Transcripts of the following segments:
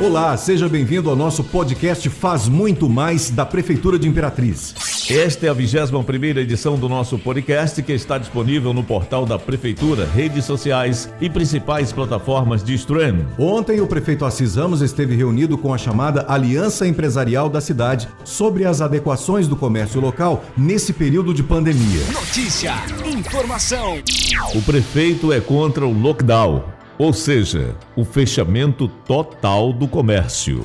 Olá, seja bem-vindo ao nosso podcast Faz Muito Mais da Prefeitura de Imperatriz. Esta é a 21 edição do nosso podcast que está disponível no portal da Prefeitura, redes sociais e principais plataformas de streaming. Ontem, o prefeito Assis Ramos esteve reunido com a chamada Aliança Empresarial da cidade sobre as adequações do comércio local nesse período de pandemia. Notícia, informação. O prefeito é contra o lockdown ou seja, o fechamento total do comércio.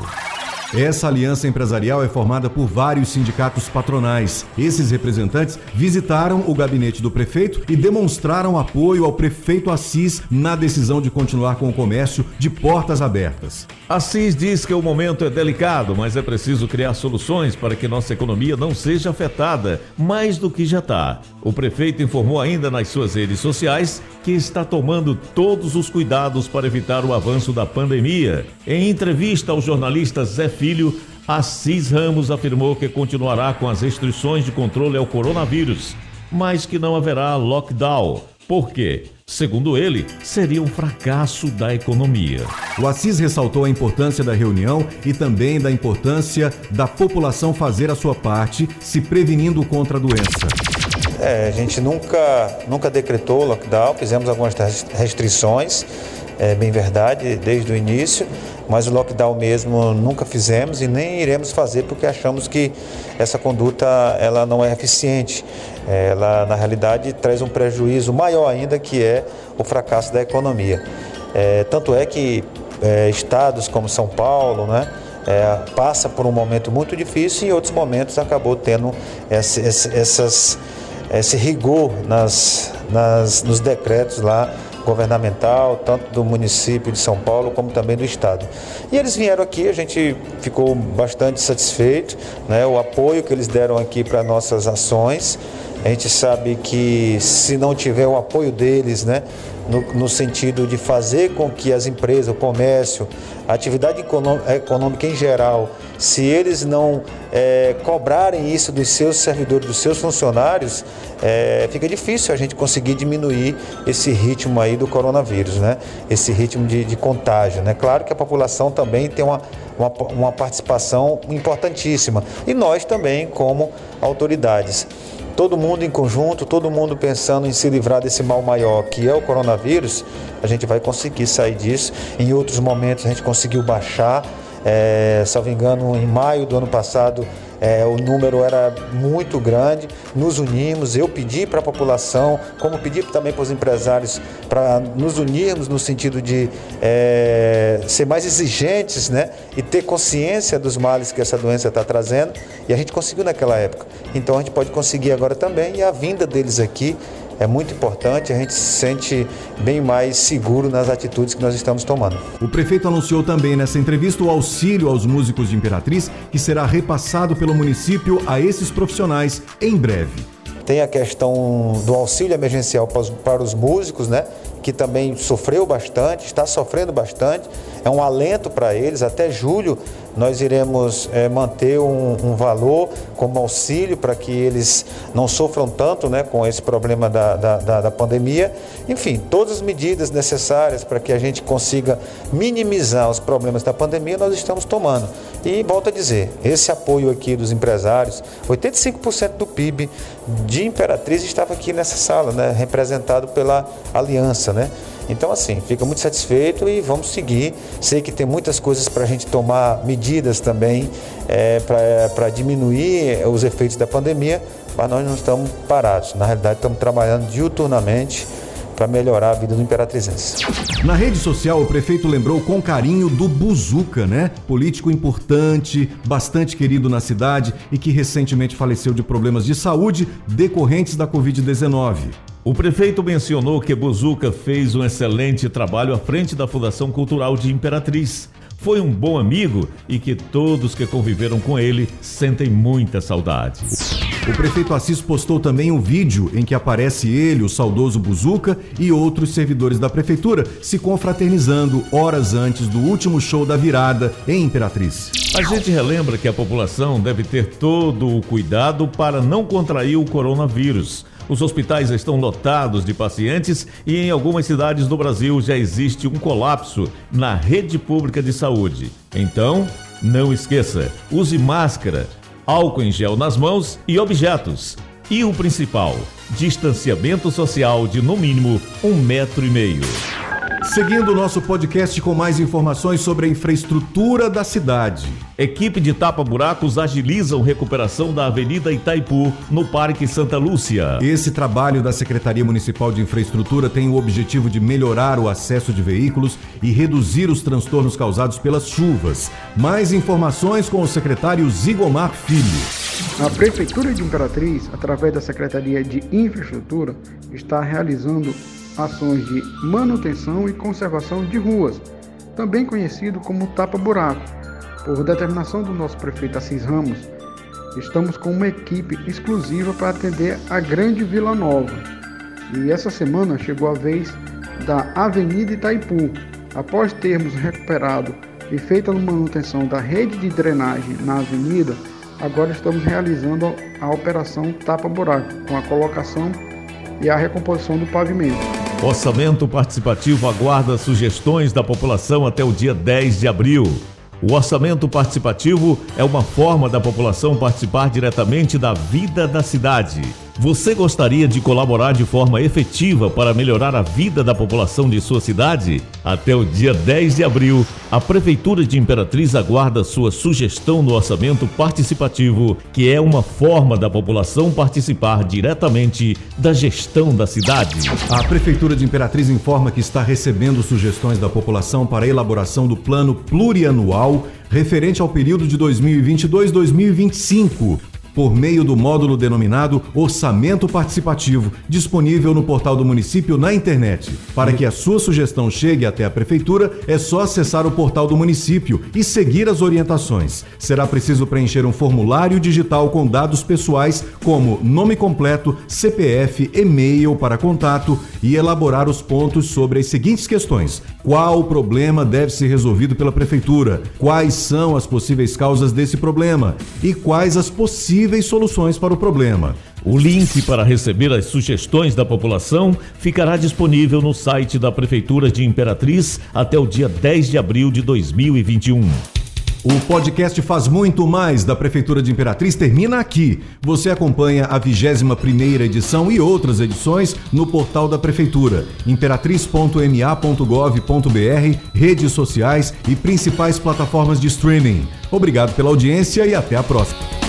Essa aliança empresarial é formada por vários sindicatos patronais. Esses representantes visitaram o gabinete do prefeito e demonstraram apoio ao prefeito Assis na decisão de continuar com o comércio de portas abertas. Assis diz que o momento é delicado, mas é preciso criar soluções para que nossa economia não seja afetada mais do que já está. O prefeito informou ainda nas suas redes sociais que está tomando todos os cuidados para evitar o avanço da pandemia. Em entrevista ao jornalista Zé Filho, Assis Ramos afirmou que continuará com as restrições de controle ao coronavírus, mas que não haverá lockdown. Por quê? Segundo ele, seria um fracasso da economia. O Assis ressaltou a importância da reunião e também da importância da população fazer a sua parte, se prevenindo contra a doença. É, a gente nunca, nunca decretou lockdown, fizemos algumas restrições, é bem verdade, desde o início, mas o lockdown mesmo nunca fizemos e nem iremos fazer porque achamos que essa conduta ela não é eficiente. Ela, na realidade, traz um prejuízo maior ainda, que é o fracasso da economia. É, tanto é que é, estados como São Paulo, né, é, passa por um momento muito difícil e em outros momentos acabou tendo esse, essas, esse rigor nas, nas, nos decretos lá governamental, tanto do município de São Paulo como também do estado. E eles vieram aqui, a gente ficou bastante satisfeito, né, o apoio que eles deram aqui para nossas ações. A gente sabe que se não tiver o apoio deles, né, no, no, sentido de fazer com que as empresas, o comércio, a atividade econômica em geral, se eles não é, cobrarem isso dos seus servidores, dos seus funcionários, é, fica difícil a gente conseguir diminuir esse ritmo aí do coronavírus, né? esse ritmo de, de contágio. Né? Claro que a população também tem uma, uma, uma participação importantíssima e nós também como autoridades todo mundo em conjunto, todo mundo pensando em se livrar desse mal maior que é o coronavírus, a gente vai conseguir sair disso. Em outros momentos a gente conseguiu baixar, é, salvo engano, em maio do ano passado é, o número era muito grande, nos unimos, eu pedi para a população, como pedi também para os empresários, para nos unirmos no sentido de é, ser mais exigentes né, e ter consciência dos males que essa doença está trazendo, e a gente conseguiu naquela época. Então a gente pode conseguir agora também, e a vinda deles aqui é muito importante, a gente se sente bem mais seguro nas atitudes que nós estamos tomando. O prefeito anunciou também nessa entrevista o auxílio aos músicos de Imperatriz, que será repassado pelo município a esses profissionais em breve. Tem a questão do auxílio emergencial para os, para os músicos, né? que também sofreu bastante, está sofrendo bastante. É um alento para eles. Até julho nós iremos é, manter um, um, valor como auxílio para que eles não sofram tanto né, com esse problema da, da, da, da pandemia. Enfim, todas as medidas necessárias para que a gente consiga minimizar os problemas da pandemia nós estamos tomando. E volto a dizer, esse apoio aqui dos empresários, 85% do PIB de Imperatriz estava aqui nessa sala, né, representado pela aliança. Né? Então, assim, fica muito satisfeito e vamos seguir. Sei que tem muitas coisas para a gente tomar medidas também é, para diminuir os efeitos da pandemia, mas nós não estamos parados. Na realidade, estamos trabalhando diuturnamente para melhorar a vida do imperatrizense. Na rede social, o prefeito lembrou com carinho do Buzuca, né? Político importante, bastante querido na cidade e que recentemente faleceu de problemas de saúde decorrentes da Covid-19. O prefeito mencionou que Buzuca fez um excelente trabalho à frente da Fundação Cultural de Imperatriz. Foi um bom amigo e que todos que conviveram com ele sentem muita saudade. O prefeito Assis postou também um vídeo em que aparece ele, o saudoso Buzuca e outros servidores da prefeitura se confraternizando horas antes do último show da virada em Imperatriz. A gente relembra que a população deve ter todo o cuidado para não contrair o coronavírus Os hospitais estão lotados de pacientes e em algumas cidades do Brasil já existe um colapso na rede pública de saúde. Então, não esqueça, use máscara, álcool em gel nas mãos e objetos. E o principal, distanciamento social de no mínimo um metro e meio. Seguindo o nosso podcast com mais informações sobre a infraestrutura da cidade. Equipe de tapa-buracos agilizam recuperação da Avenida Itaipu, no Parque Santa Lúcia. Esse trabalho da Secretaria Municipal de Infraestrutura tem o objetivo de melhorar o acesso de veículos e reduzir os transtornos causados pelas chuvas. Mais informações com o secretário Zigomar Filho. A Prefeitura de Imperatriz, através da Secretaria de Infraestrutura, está realizando ações de manutenção e conservação de ruas, também conhecido como tapa-buraco. Por determinação do nosso prefeito Assis Ramos, estamos com uma equipe exclusiva para atender a Grande Vila Nova. E essa semana chegou a vez da Avenida Itaipu. Após termos recuperado e feito a manutenção da rede de drenagem na avenida, agora estamos realizando a operação tapa-buraco, com a colocação e a recomposição do pavimento. Orçamento Participativo aguarda sugestões da população até o dia 10 de abril. O orçamento participativo é uma forma da população participar diretamente da vida da cidade. Você gostaria de colaborar de forma efetiva para melhorar a vida da população de sua cidade? Até o dia 10 de abril, a Prefeitura de Imperatriz aguarda sua sugestão no orçamento participativo, que é uma forma da população participar diretamente da gestão da cidade. A Prefeitura de Imperatriz informa que está recebendo sugestões da população para a elaboração do plano plurianual referente ao período de 2022-2025 por meio do módulo denominado Orçamento Participativo, disponível no portal do município na internet. Para que a sua sugestão chegue até a prefeitura, é só acessar o portal do município e seguir as orientações. Será preciso preencher um formulário digital com dados pessoais como nome completo, CPF, e-mail para contato e elaborar os pontos sobre as seguintes questões: qual problema deve ser resolvido pela prefeitura? Quais são as possíveis causas desse problema? E quais as possíveis possíveis soluções para o problema. O link para receber as sugestões da população ficará disponível no site da Prefeitura de Imperatriz até o dia 10 de abril de 2021. O podcast Faz Muito Mais da Prefeitura de Imperatriz termina aqui. Você acompanha a 21ª edição e outras edições no portal da Prefeitura, imperatriz.ma.gov.br, redes sociais e principais plataformas de streaming. Obrigado pela audiência e até a próxima.